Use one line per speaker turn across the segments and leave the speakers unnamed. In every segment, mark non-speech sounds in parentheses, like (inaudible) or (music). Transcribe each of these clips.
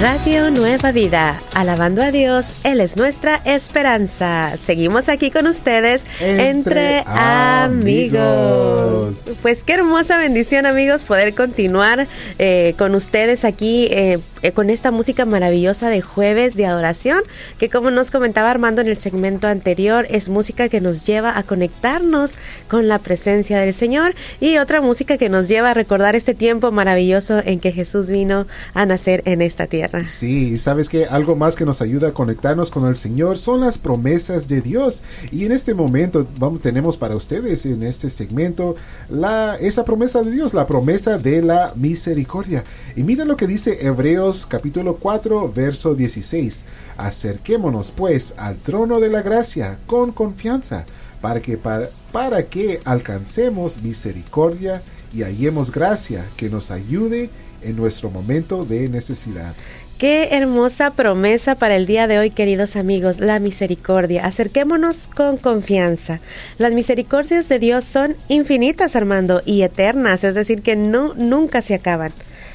Radio Nueva Vida, alabando a Dios, Él es nuestra esperanza. Seguimos aquí con ustedes entre, amigos. Pues qué hermosa bendición amigos poder continuar eh, con ustedes aquí eh, eh, con esta música maravillosa de jueves de adoración, que como nos comentaba Armando en el segmento anterior, es música que nos lleva a conectarnos con la presencia del Señor y otra música que nos lleva a recordar este tiempo maravilloso en que Jesús vino a nacer en esta tierra.
Sí, sabes que algo más que nos ayuda a conectarnos con el Señor son las promesas de Dios. Y en este momento vamos, tenemos para ustedes en este segmento la, esa promesa de Dios, la promesa de la misericordia. Y miren lo que dice Hebreos capítulo 4, verso 16. Acerquémonos pues al trono de la gracia con confianza para que, para, para que alcancemos misericordia y hallemos gracia que nos ayude en nuestro momento de necesidad.
Qué hermosa promesa para el día de hoy, queridos amigos, la misericordia. Acerquémonos con confianza. Las misericordias de Dios son infinitas, Armando, y eternas, es decir, que no nunca se acaban.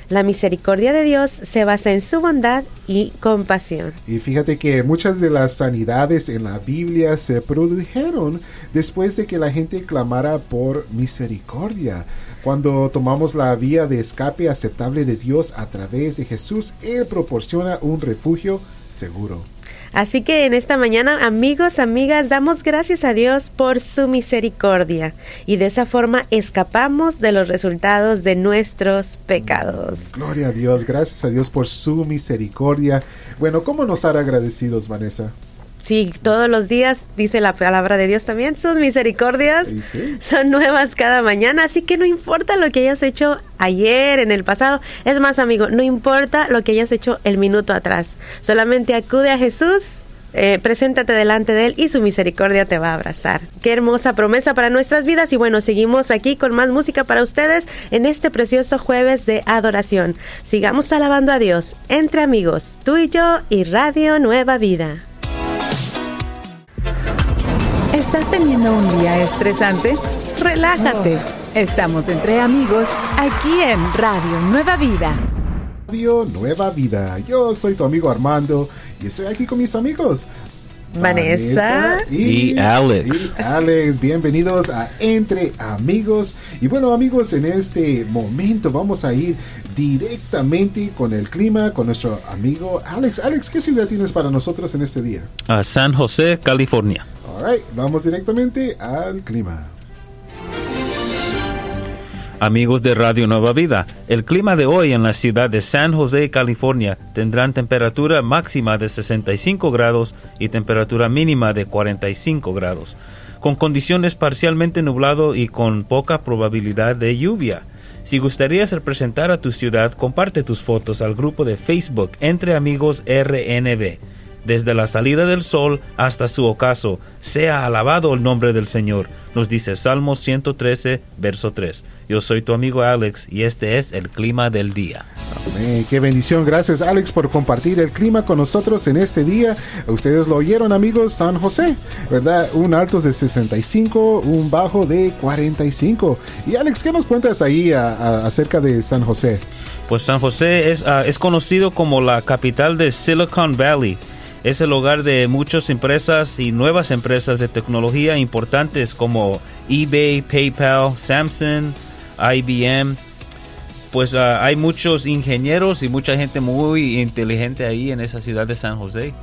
La misericordia de Dios se basa en su bondad y compasión.
Y fíjate que muchas de las sanidades en la Biblia se produjeron después de que la gente clamara por misericordia. Cuando tomamos la vía de escape aceptable de Dios a través de Jesús, Él proporciona un refugio seguro.
Así que en esta mañana, amigos, amigas, damos gracias a Dios por su misericordia y de esa forma escapamos de los resultados de nuestros pecados.
Gloria a Dios, gracias a Dios por su misericordia. Bueno, ¿cómo nos hará agradecidos, Vanessa?
Sí, todos los días dice la palabra de Dios también, sus misericordias
sí.
son nuevas cada mañana, así que no importa lo que hayas hecho ayer, en el pasado, es más amigo, no importa lo que hayas hecho el minuto atrás, solamente acude a Jesús. Eh, preséntate delante de Él y su misericordia te va a abrazar. Qué hermosa promesa para nuestras vidas. Y bueno, seguimos aquí con más música para ustedes en este precioso jueves de adoración. Sigamos alabando a Dios entre amigos, tú y yo y Radio Nueva Vida.
¿Estás teniendo un día estresante? Relájate. Estamos entre amigos aquí en Radio Nueva Vida.
Radio Nueva Vida. Yo soy tu amigo Armando y estoy aquí con mis amigos.
Vanessa,
y,
y Alex.
y Alex, bienvenidos a Entre Amigos. Y bueno amigos, en este momento vamos a ir directamente con el clima, con nuestro amigo Alex. Alex, ¿qué ciudad tienes para nosotros en este día?
a San José, California.
Alright, vamos directamente al clima.
Amigos de Radio Nueva Vida, el clima de hoy en la ciudad de San José, California, tendrán temperatura máxima de 65 grados y temperatura mínima de 45 grados, con condiciones parcialmente nublado y con poca probabilidad de lluvia. Si gustarías representar a tu ciudad, comparte tus fotos al grupo de Facebook Entre Amigos RNB. Desde la salida del sol hasta su ocaso, sea alabado el nombre del Señor, nos dice Salmos 113, verso 3. Yo soy tu amigo Alex y este es el clima del día.
Amén. Qué bendición. Gracias Alex por compartir el clima con nosotros en este día. Ustedes lo oyeron amigos, San José, ¿verdad? Un alto de 65, un bajo de 45. Y Alex, ¿qué nos cuentas ahí a- a- acerca de San José?
Pues San José es, ah, es conocido como la capital de Silicon Valley. Es el hogar de muchas empresas y nuevas empresas de tecnología importantes como eBay, PayPal, Samsung, IBM. Pues ah, hay muchos ingenieros y mucha gente muy inteligente ahí en esa ciudad de San José.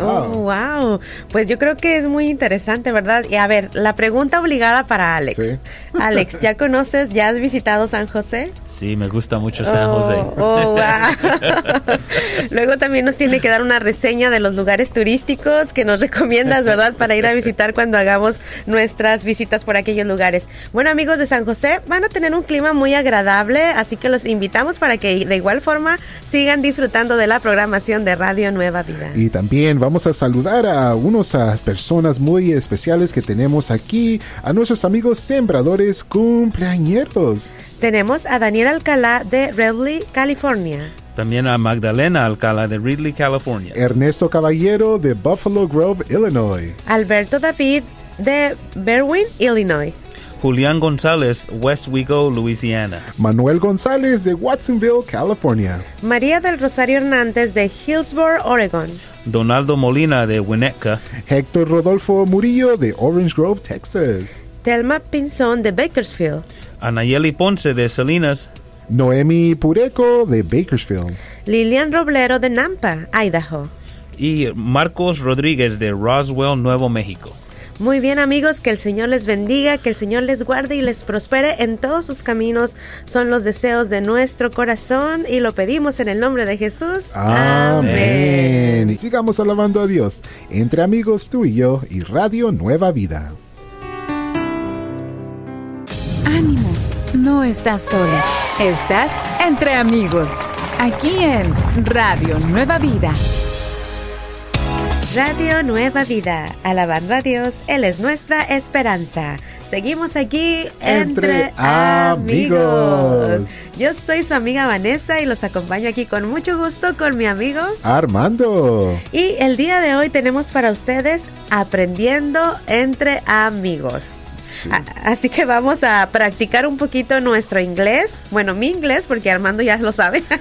Oh, wow. Pues yo creo que es muy interesante, ¿verdad? Y a ver, la pregunta obligada para Alex.
Sí. (laughs)
Alex, ¿ya conoces, ya has visitado San José?
Sí, me gusta mucho San
Oh,
José.
oh, wow. (laughs) Luego también nos tiene que dar una reseña de los lugares turísticos que nos recomiendas, ¿verdad? Para ir a visitar cuando hagamos nuestras visitas por aquellos lugares. Bueno, amigos de San José, van a tener un clima muy agradable, así que los invitamos para que de igual forma sigan disfrutando de la programación de Radio Nueva Vida.
Y también vamos a saludar a unos a personas muy especiales que tenemos aquí, a nuestros amigos sembradores cumpleañeros.
Tenemos a Daniel Alcalá de Redley, California.
También a Magdalena Alcala de Ridley, California.
Ernesto Caballero de Buffalo Grove, Illinois.
Alberto David de Berwyn, Illinois.
Julián González, West Wego, Louisiana.
Manuel González de Watsonville, California.
María del Rosario Hernández de Hillsboro, Oregon.
Donaldo Molina de Winnetka.
Héctor Rodolfo Murillo de Orange Grove, Texas.
Telma Pinzón de Bakersfield.
Anayeli Ponce de Salinas.
Noemi Pureco de Bakersfield.
Lilian Roblero de Nampa, Idaho.
Y Marcos Rodríguez de Roswell, Nuevo México.
Muy bien amigos, que el Señor les bendiga, que el Señor les guarde y les prospere en todos sus caminos. Son los deseos de nuestro corazón y lo pedimos en el nombre de Jesús.
Amén. Y sigamos alabando a Dios entre amigos tú y yo y Radio Nueva Vida.
Ánimo, no estás sola, estás entre amigos. Aquí en Radio Nueva Vida.
Radio Nueva Vida, alabando a Dios, Él es nuestra esperanza. Seguimos aquí entre,
Entre amigos.
amigos. Yo soy su amiga Vanessa y los acompaño aquí con mucho gusto con mi amigo.
Armando.
Y el día de hoy tenemos para ustedes Aprendiendo entre amigos.
Sí.
Así que vamos a practicar un poquito nuestro inglés. Bueno, mi inglés, porque Armando ya lo sabe. (laughs)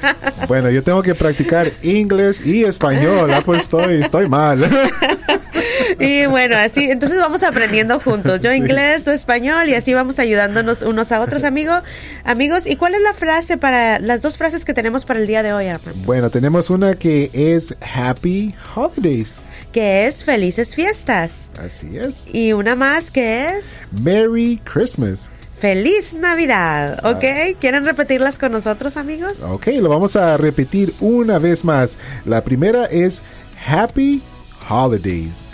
Bueno, yo tengo que practicar inglés y español. Ah, pues estoy, estoy mal. (laughs)
y bueno, así, entonces vamos aprendiendo juntos. Yo
Sí.
inglés, tú español, y así vamos ayudándonos unos a otros, amigo, amigos. ¿Y cuál es la frase para, las dos frases que tenemos para el día de hoy, Armando?
Bueno, tenemos una que es Happy Holidays.
Que es felices fiestas.
Así es.
Y una más que es
Merry Christmas.
feliz Navidad. ¿Ok? ¿Quieren repetirlas con nosotros, amigos?
Ok, lo vamos a repetir una vez más. La primera es Happy Holidays.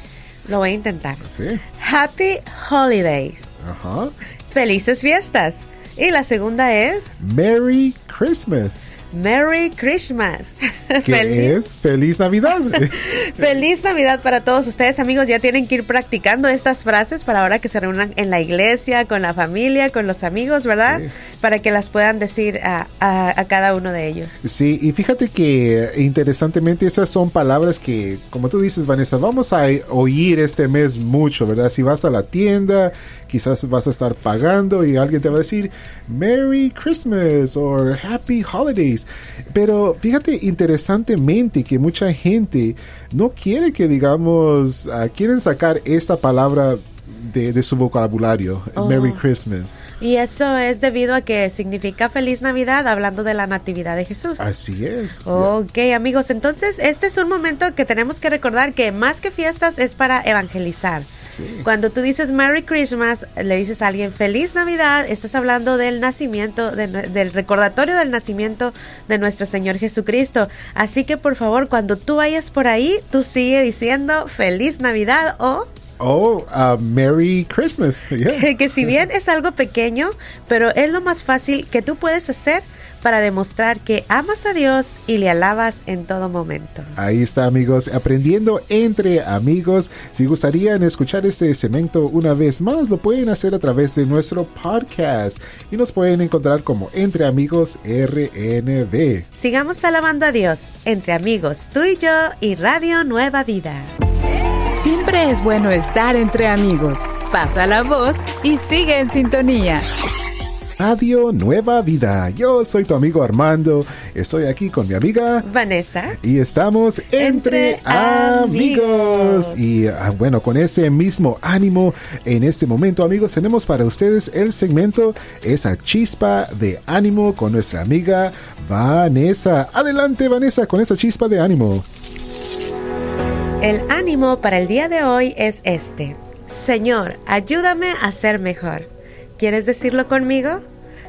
Lo voy a intentar.
¿Sí?
Happy Holidays.
Ajá.
Felices fiestas. Y la segunda es
Merry Christmas.
Merry Christmas. (laughs)
Es Feliz Navidad. (laughs)
Feliz Navidad para todos ustedes, amigos. Ya tienen que ir practicando estas frases para ahora que se reúnan en la iglesia, con la familia, con los amigos, ¿verdad?
Sí.
Para que las puedan decir a, a- cada uno de ellos.
Sí, y fíjate que interesantemente esas son palabras que, como tú dices, Vanessa, vamos a oír este mes mucho, ¿verdad? Si vas a la tienda, quizás vas a estar pagando y alguien te va a decir Merry Christmas o Happy Holidays. Pero fíjate interesantemente que mucha gente no quiere que, digamos, ah, quieren sacar esta palabra de, de su vocabulario,
Oh.
Merry Christmas.
Y eso es debido a que significa Feliz Navidad, hablando de la Natividad de Jesús.
Así es.
Ok, amigos, entonces este es un momento que tenemos que recordar que más que fiestas es para evangelizar.
Sí.
Cuando tú dices Merry Christmas, le dices a alguien Feliz Navidad, estás hablando del nacimiento, de del recordatorio del nacimiento de nuestro Señor Jesucristo. Así que por favor, cuando tú vayas por ahí, tú sigue diciendo Feliz Navidad o
Oh, uh, Merry Christmas. (laughs) Yeah.
que, (laughs) que si bien es algo pequeño, pero es lo más fácil que tú puedes hacer para demostrar que amas a Dios y le alabas en todo momento.
Ahí está, amigos, aprendiendo entre amigos. Si gustarían escuchar este segmento una vez más, lo pueden hacer a través de nuestro podcast y nos pueden encontrar como Entre Amigos RNB.
Sigamos alabando a Dios entre amigos, tú y yo y Radio Nueva Vida.
Siempre es bueno estar entre amigos. Pasa la voz y sigue en sintonía.
Radio Nueva Vida. Yo soy tu amigo Armando. Estoy aquí con mi amiga.
Vanessa.
Y estamos entre,
Entre
amigos.
amigos.
Y ah, bueno, con ese mismo ánimo, en este momento, amigos, tenemos para ustedes el segmento Esa chispa de ánimo con nuestra amiga Vanessa. Adelante, Vanessa, con esa chispa de ánimo.
El ánimo para el día de hoy es este. Señor, ayúdame a ser mejor. ¿Quieres decirlo conmigo?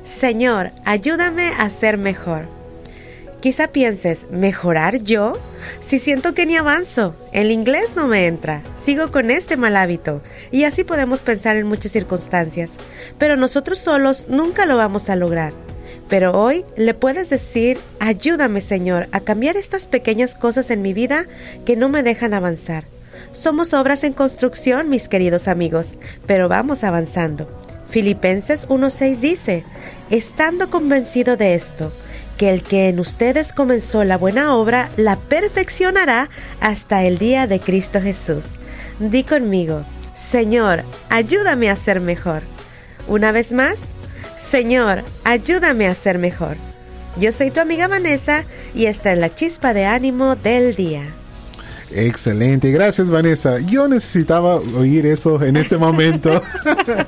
Señor, ayúdame a ser mejor. Quizá pienses, ¿mejorar yo? Si siento que ni avanzo, el inglés no me entra, sigo con este mal hábito, y así podemos pensar en muchas circunstancias, pero nosotros solos nunca lo vamos a lograr. Pero hoy le puedes decir, ayúdame Señor a cambiar estas pequeñas cosas en mi vida que no me dejan avanzar. Somos obras en construcción, mis queridos amigos, pero vamos avanzando. Filipenses 1.6 dice, estando convencido de esto, que el que en ustedes comenzó la buena obra la perfeccionará hasta el día de Cristo Jesús. Di conmigo, Señor, ayúdame a ser mejor. Una vez más, Señor, ayúdame a ser mejor. Yo soy tu amiga Vanessa y esta es la chispa de ánimo del día.
Excelente, gracias Vanessa. Yo necesitaba oír eso en este momento.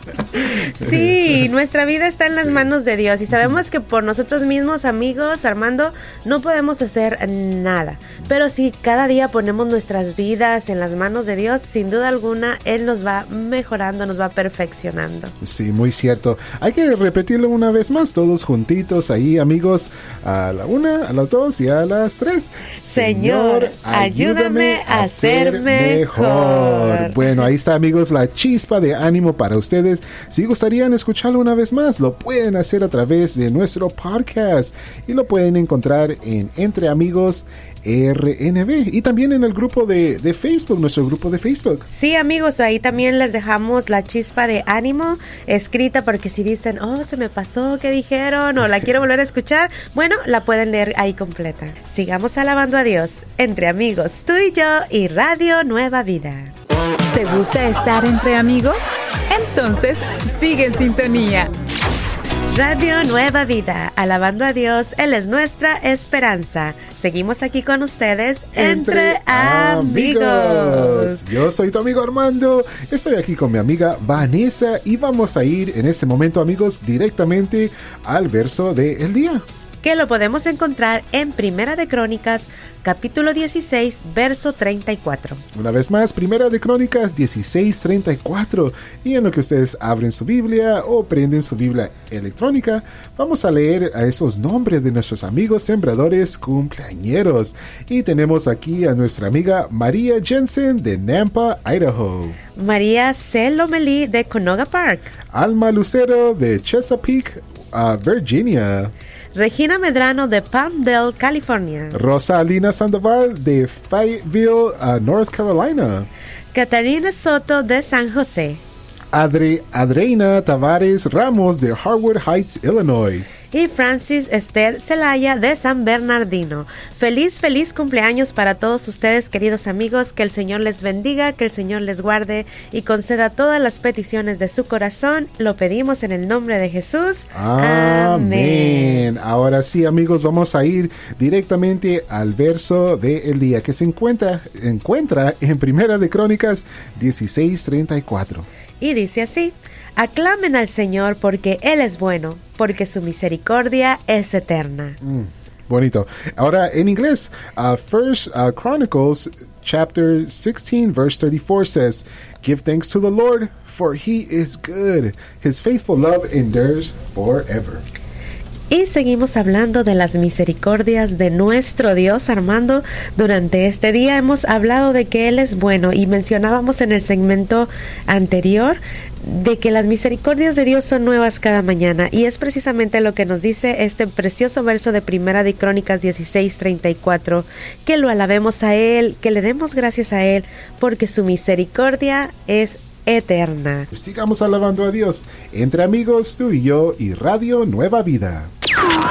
(laughs)
sí, nuestra vida está en las manos de Dios y sabemos que por nosotros mismos, amigos, Armando, no podemos hacer nada. Pero si cada día ponemos nuestras vidas en las manos de Dios, sin duda alguna, Él nos va mejorando, nos va perfeccionando.
Sí, muy cierto. Hay que repetirlo una vez más, todos juntitos ahí, amigos, a la una, a las dos y a las tres.
Señor, ayúdame a ser mejor.
Bueno, ahí está amigos la chispa de ánimo para ustedes. Si gustarían escucharlo una vez más, lo pueden hacer a través de nuestro podcast y lo pueden encontrar en Entre Amigos RNB y también en el grupo de, de, Facebook, nuestro grupo de Facebook.
Sí, amigos, ahí también les dejamos la chispa de ánimo escrita porque si dicen, oh, se me pasó, ¿qué dijeron? O la quiero volver a escuchar, bueno, la pueden leer ahí completa. Sigamos alabando a Dios entre amigos, tú y yo y Radio Nueva Vida.
¿Te gusta estar entre amigos? Entonces, sigue en sintonía.
Radio Nueva Vida, alabando a Dios, Él es nuestra esperanza. Seguimos aquí con ustedes entre, entre amigos. amigos.
Yo soy tu amigo Armando, estoy aquí con mi amiga Vanessa y vamos a ir en este momento amigos directamente al verso del día.
Que lo podemos encontrar en Primera de Crónicas capítulo 16, verso 34.
Una vez más, Primera de Crónicas 16, 34. Y en lo que ustedes abren su Biblia o prenden su Biblia electrónica, vamos a leer a esos nombres de nuestros amigos sembradores cumpleañeros. Y tenemos aquí a nuestra amiga María Jensen de Nampa, Idaho.
María C. Lomelí de Conoga Park.
Alma Lucero de Chesapeake, uh, Virginia.
Regina Medrano de Palmdale, California.
Rosalina Sandoval de Fayetteville, uh, North Carolina.
Catarina Soto de San José.
Adre Adreina Tavares Ramos de Harwood Heights, Illinois
y Francis Esther Celaya de San Bernardino. Feliz, feliz cumpleaños para todos ustedes, queridos amigos. Que el Señor les bendiga, que el Señor les guarde y conceda todas las peticiones de su corazón. Lo pedimos en el nombre de Jesús.
Amén. Ahora sí, amigos, vamos a ir directamente al verso del día que se encuentra, encuentra en Primera de Crónicas 16:34.
Y dice así. Aclamen al Señor porque Él es bueno, porque su misericordia es eterna.
Mm, bonito. Ahora en inglés, uh, First uh, Chronicles chapter 16 verse 34 says, "Give thanks to the Lord, for he is good. His faithful love endures forever."
Y seguimos hablando de las misericordias de nuestro Dios, Armando. Durante este día hemos hablado de que Él es bueno y mencionábamos en el segmento anterior de que las misericordias de Dios son nuevas cada mañana y es precisamente lo que nos dice este precioso verso de Primera de Crónicas 16:34, que lo alabemos a Él, que le demos gracias a Él, porque su misericordia es eterna.
Sigamos alabando a Dios entre amigos, tú y yo y Radio Nueva Vida. Oh.